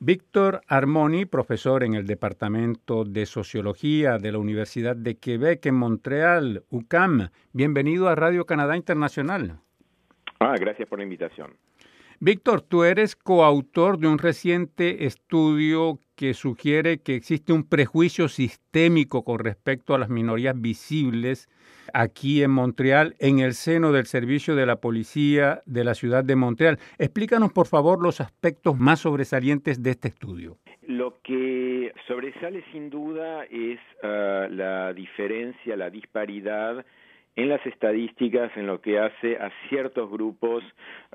Víctor Armoni, profesor en el Departamento de Sociología de la Universidad de Quebec en Montreal, UCAM. Bienvenido a Radio Canadá Internacional. Ah, gracias por la invitación. Víctor, tú eres coautor de un reciente estudio que sugiere que existe un prejuicio sistémico con respecto a las minorías visibles aquí en Montreal, en el seno del servicio de la policía de la ciudad de Montreal. Explícanos, por favor, los aspectos más sobresalientes de este estudio. Lo que sobresale sin duda es ah, la diferencia, la disparidad en las estadísticas en lo que hace a ciertos grupos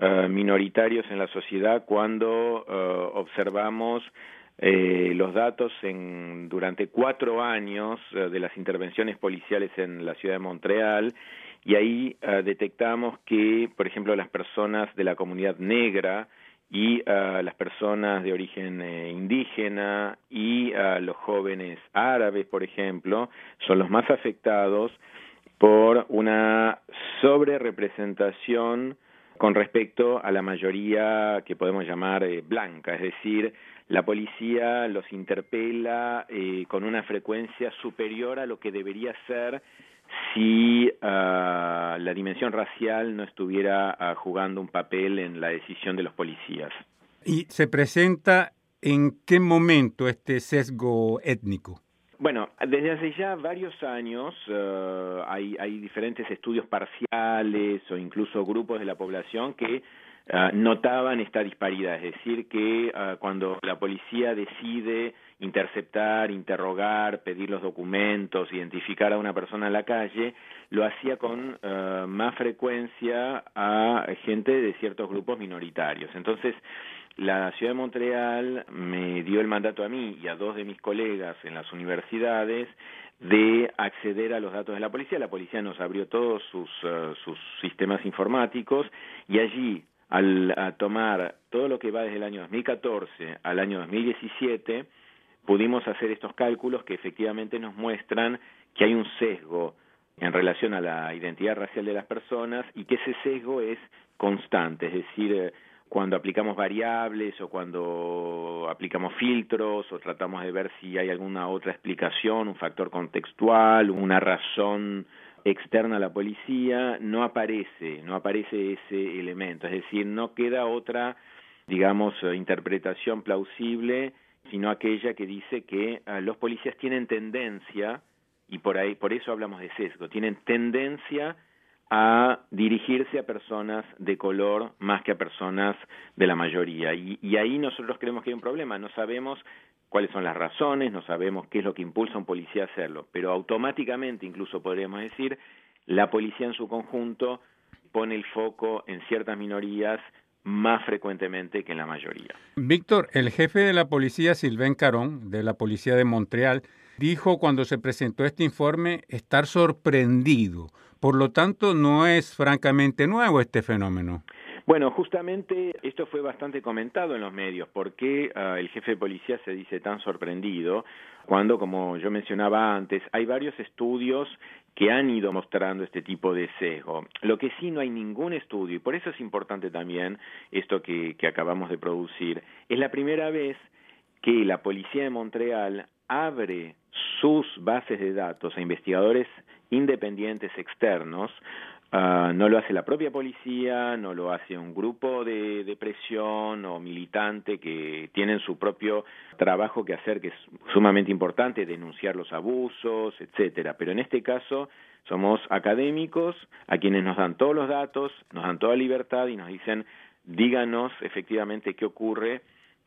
uh, minoritarios en la sociedad cuando uh, observamos eh, los datos en, durante cuatro años uh, de las intervenciones policiales en la ciudad de Montreal. Y ahí detectamos que, por ejemplo, las personas de la comunidad negra y las personas de origen eh, indígena y los jóvenes árabes, por ejemplo, son los más afectados por una sobrerepresentación con respecto a la mayoría que podemos llamar eh, blanca, es decir, la policía los interpela eh, con una frecuencia superior a lo que debería ser si ah, la dimensión racial no estuviera ah, jugando un papel en la decisión de los policías. ¿Y se presenta en qué momento este sesgo étnico? Bueno, desde hace ya varios años uh, hay, hay diferentes estudios parciales o incluso grupos de la población que uh, notaban esta disparidad, es decir, que uh, cuando la policía decide interceptar, interrogar, pedir los documentos, identificar a una persona en la calle, lo hacía con más frecuencia a gente de ciertos grupos minoritarios. Entonces, la ciudad de Montreal me dio el mandato a mí y a dos de mis colegas en las universidades de acceder a los datos de la policía. La policía nos abrió todos sus, uh, sus sistemas informáticos y allí, al a tomar todo lo que va desde el año 2014 al año 2017, pudimos hacer estos cálculos que efectivamente nos muestran que hay un sesgo en relación a la identidad racial de las personas y que ese sesgo es constante, es decir, cuando aplicamos variables o cuando aplicamos filtros o tratamos de ver si hay alguna otra explicación, un factor contextual, una razón externa a la policía, no aparece, no aparece ese elemento, es decir, no queda otra, digamos, interpretación plausible, sino aquella que dice que ah, los policías tienen tendencia y por ahí por eso hablamos de sesgo, tienen tendencia a dirigirse a personas de color más que a personas de la mayoría. Y, ahí nosotros creemos que hay un problema, no sabemos cuáles son las razones, no sabemos qué es lo que impulsa a un policía a hacerlo, pero automáticamente, incluso podríamos decir, la policía en su conjunto pone el foco en ciertas minorías más frecuentemente que en la mayoría. Víctor, el jefe de la policía, Sylvain Caron, de la policía de Montreal, dijo cuando se presentó este informe estar sorprendido por lo tanto, no es francamente nuevo este fenómeno. Bueno, justamente esto fue bastante comentado en los medios. ¿Por qué uh, el jefe de policía se dice tan sorprendido cuando, como yo mencionaba antes, hay varios estudios que han ido mostrando este tipo de sesgo? Lo que sí no hay ningún estudio, y por eso es importante también esto que acabamos de producir, es la primera vez que la policía de Montreal abre sus bases de datos a investigadores independientes externos, uh, no lo hace la propia policía, no lo hace un grupo de, de, presión o militante que tienen su propio trabajo que hacer, que es sumamente importante, denunciar los abusos, etcétera. Pero en este caso somos académicos a quienes nos dan todos los datos, nos dan toda libertad y nos dicen díganos efectivamente qué ocurre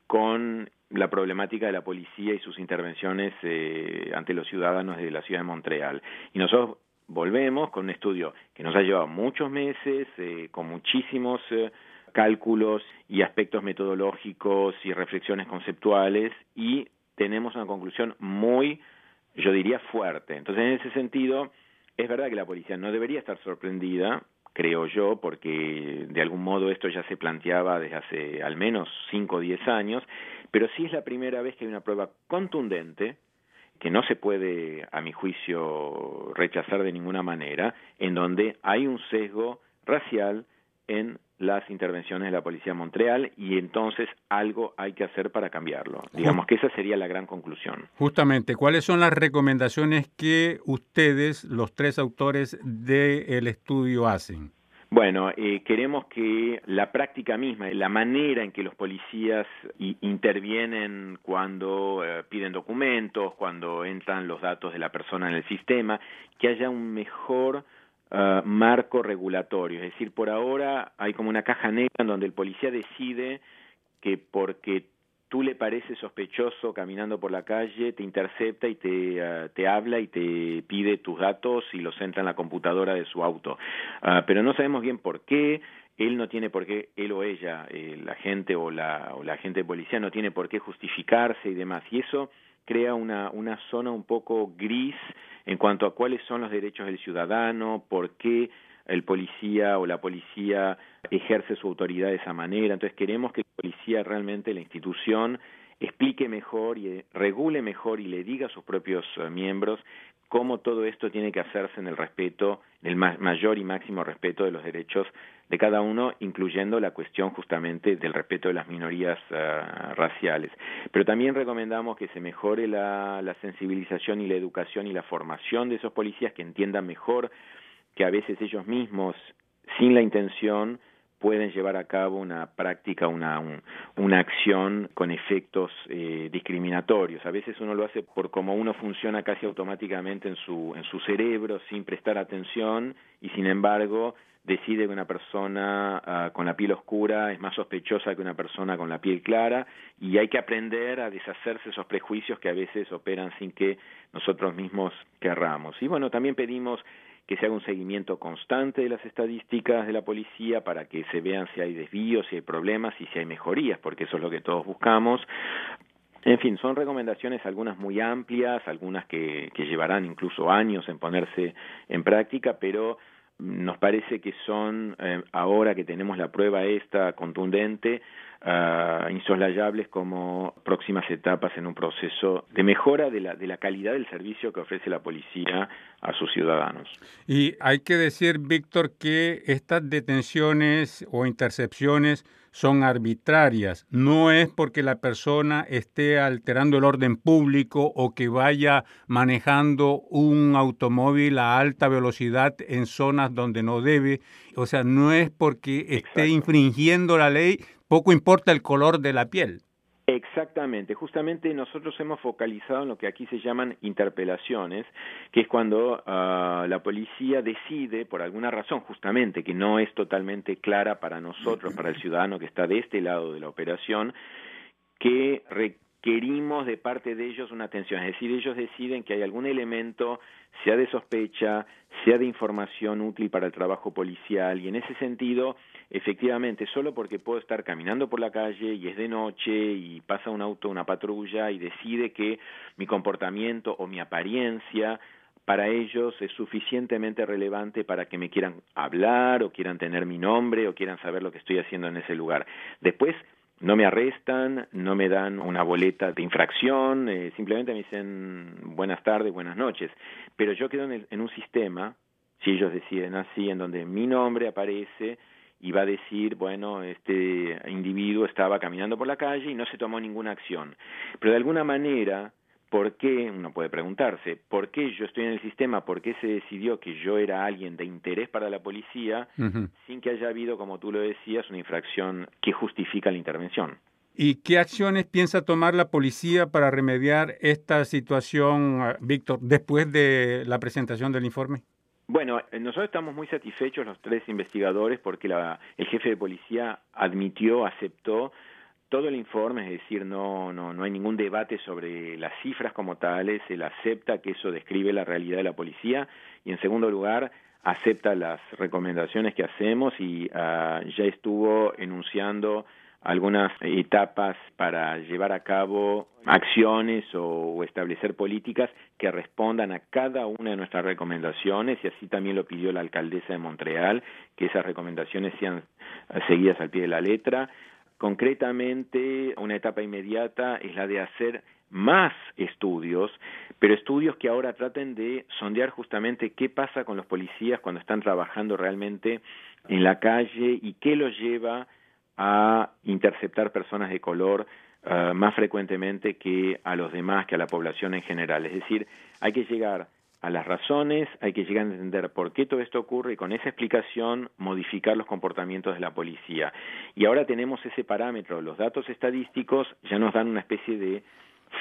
con la problemática de la policía y sus intervenciones eh, ante los ciudadanos de la ciudad de Montreal. Y nosotros volvemos con un estudio que nos ha llevado muchos meses, eh, con muchísimos eh, cálculos y aspectos metodológicos y reflexiones conceptuales y tenemos una conclusión muy, yo diría, fuerte. Entonces, en ese sentido, es verdad que la policía no debería estar sorprendida, creo yo, porque de algún modo esto ya se planteaba desde hace al menos 5 o 10 años, pero sí es la primera vez que hay una prueba contundente que no se puede, a mi juicio, rechazar de ninguna manera, en donde hay un sesgo racial en las intervenciones de la Policía de Montreal y entonces algo hay que hacer para cambiarlo. Digamos que esa sería la gran conclusión. Justamente, ¿cuáles son las recomendaciones que ustedes, los tres autores del estudio, hacen? Bueno, eh, queremos que la práctica misma, la manera en que los policías intervienen cuando eh, piden documentos, cuando entran los datos de la persona en el sistema, que haya un mejor uh, marco regulatorio. Es decir, por ahora hay como una caja negra en donde el policía decide que porque tú le pareces sospechoso caminando por la calle, te intercepta y te, te habla y te pide tus datos y los entra en la computadora de su auto. Uh, pero no sabemos bien por qué, él no tiene por qué, él o ella, el agente o la, o la agente de policía no tiene por qué justificarse y demás. Y eso crea una, una zona un poco gris en cuanto a cuáles son los derechos del ciudadano, por qué el policía o la policía ejerce su autoridad de esa manera. Entonces queremos que el policía realmente, la institución, explique mejor y regule mejor y le diga a sus propios uh, miembros cómo todo esto tiene que hacerse en el respeto, en el mayor y máximo respeto de los derechos de cada uno, incluyendo la cuestión justamente del respeto de las minorías uh, raciales. Pero también recomendamos que se mejore la, la sensibilización y la educación y la formación de esos policías que entiendan mejor que a veces ellos mismos, sin la intención, pueden llevar a cabo una práctica, una, una acción con efectos eh, discriminatorios. A veces uno lo hace por cómo uno funciona casi automáticamente en su, en su cerebro sin prestar atención y sin embargo decide que una persona uh, con la piel oscura es más sospechosa que una persona con la piel clara y hay que aprender a deshacerse esos prejuicios que a veces operan sin que nosotros mismos querramos. Y bueno, también pedimos que se haga un seguimiento constante de las estadísticas de la policía para que se vean si hay desvíos, si hay problemas y si hay mejorías, porque eso es lo que todos buscamos. En fin, son recomendaciones algunas muy amplias, algunas que, que llevarán incluso años en ponerse en práctica, pero nos parece que son, eh, ahora que tenemos la prueba esta contundente, uh, insoslayables como próximas etapas en un proceso de mejora de la, de la calidad del servicio que ofrece la policía a sus ciudadanos. Y hay que decir, Víctor, que estas detenciones o intercepciones son arbitrarias. No es porque la persona esté alterando el orden público o que vaya manejando un automóvil a alta velocidad en zonas donde no debe. O sea, no es porque esté infringiendo la ley, poco importa el color de la piel. Exactamente, justamente nosotros hemos focalizado en lo que aquí se llaman interpelaciones, que es cuando uh, la policía decide, por alguna razón justamente que no es totalmente clara para nosotros, para el ciudadano que está de este lado de la operación, que requerimos de parte de ellos una atención, es decir, ellos deciden que hay algún elemento, sea de sospecha, sea de información útil para el trabajo policial, y en ese sentido efectivamente, solo porque puedo estar caminando por la calle y es de noche y pasa un auto, una patrulla y decide que mi comportamiento o mi apariencia para ellos es suficientemente relevante para que me quieran hablar o quieran tener mi nombre o quieran saber lo que estoy haciendo en ese lugar. Después no me arrestan, no me dan una boleta de infracción, eh, simplemente me dicen buenas tardes, buenas noches. Pero yo quedo en, en un sistema, si ellos deciden así, en donde mi nombre aparece, y va a decir, bueno, este individuo estaba caminando por la calle y no se tomó ninguna acción. Pero de alguna manera, ¿por qué? Uno puede preguntarse, ¿por qué yo estoy en el sistema? ¿Por qué se decidió que yo era alguien de interés para la policía sin que haya habido, como tú lo decías, una infracción que justifica la intervención? ¿Y qué acciones piensa tomar la policía para remediar esta situación, Víctor, después de la presentación del informe? Bueno, eh, nosotros estamos muy satisfechos los tres investigadores porque la, el jefe de policía admitió, aceptó todo el informe, es decir, no, no, no hay ningún debate sobre las cifras como tales, él acepta que eso describe la realidad de la policía y en segundo lugar acepta las recomendaciones que hacemos y uh, ya estuvo enunciando algunas etapas para llevar a cabo acciones o, establecer políticas que respondan a cada una de nuestras recomendaciones y así también lo pidió la alcaldesa de Montreal, que esas recomendaciones sean seguidas al pie de la letra. Concretamente, una etapa inmediata es la de hacer más estudios, pero estudios que ahora traten de sondear justamente qué pasa con los policías cuando están trabajando realmente en la calle y qué los lleva a interceptar personas de color uh, más frecuentemente que a los demás, que a la población en general. Es decir, hay que llegar a las razones, hay que llegar a entender por qué todo esto ocurre y con esa explicación modificar los comportamientos de la policía. Y ahora tenemos ese parámetro, los datos estadísticos ya nos dan una especie de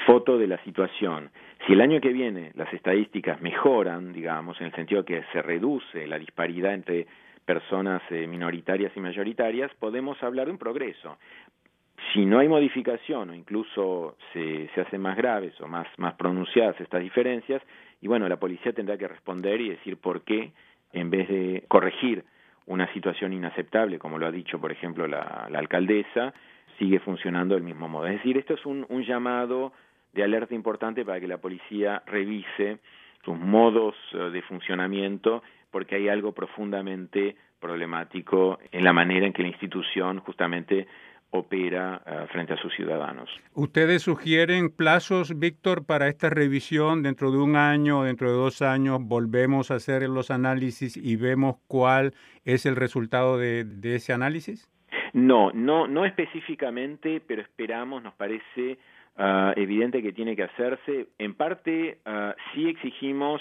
foto de la situación. Si el año que viene las estadísticas mejoran, digamos, en el sentido que se reduce la disparidad entre personas eh, minoritarias y mayoritarias, podemos hablar de un progreso. Si no hay modificación o incluso se, se hacen más graves o más, más pronunciadas estas diferencias, y bueno, la policía tendrá que responder y decir por qué, en vez de corregir una situación inaceptable, como lo ha dicho, por ejemplo, la, la alcaldesa, sigue funcionando del mismo modo. Es decir, esto es un, un llamado de alerta importante para que la policía revise sus modos eh, de funcionamiento porque hay algo profundamente problemático en la manera en que la institución justamente opera uh, frente a sus ciudadanos. ¿Ustedes sugieren plazos, Víctor, para esta revisión dentro de un año dentro de dos años? Volvemos a hacer los análisis y vemos cuál es el resultado de, de ese análisis? No, no, no específicamente, pero esperamos, nos parece uh, evidente que tiene que hacerse. En parte, uh, sí exigimos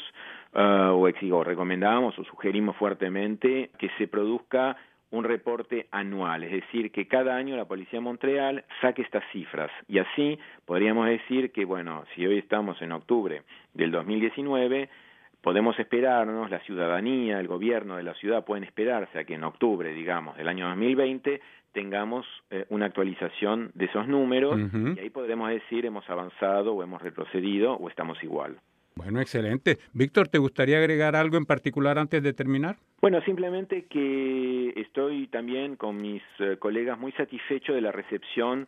uh, o, exigo, recomendamos o sugerimos fuertemente que se produzca un reporte anual, es decir, que cada año la Policía de Montreal saque estas cifras y así podríamos decir que, bueno, si hoy estamos en octubre del 2019, podemos esperarnos, la ciudadanía, el gobierno de la ciudad pueden esperarse a que en octubre, digamos, del año 2020 tengamos eh, una actualización de esos números uh -huh. y ahí podremos decir hemos avanzado o hemos retrocedido o estamos igual. Bueno, excelente. Víctor, ¿te gustaría agregar algo en particular antes de terminar? Bueno, simplemente que estoy también con mis uh, colegas muy satisfecho de la recepción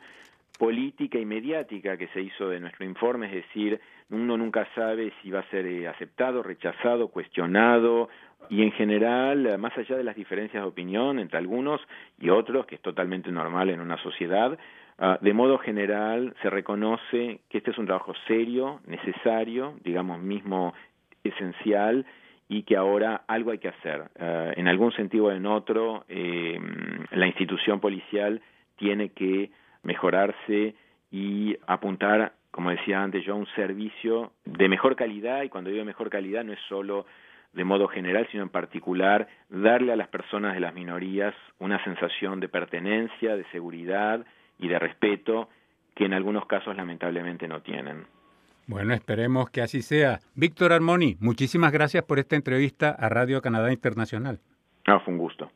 política y mediática que se hizo de nuestro informe, es decir, uno nunca sabe si va a ser eh, aceptado, rechazado, cuestionado, y en general, más allá de las diferencias de opinión entre algunos y otros, que es totalmente normal en una sociedad, uh, de modo general se reconoce que este es un trabajo serio, necesario, digamos mismo esencial, y que ahora algo hay que hacer. Uh, en algún sentido o en otro, eh, la institución policial tiene que mejorarse y apuntar, como decía antes yo, a un servicio de mejor calidad, y cuando digo mejor calidad no es solo de modo general, sino en particular darle a las personas de las minorías una sensación de pertenencia, de seguridad y de respeto que en algunos casos lamentablemente no tienen. Bueno, esperemos que así sea. Víctor Armoni, muchísimas gracias por esta entrevista a Radio Canadá Internacional. Ah, fue un gusto.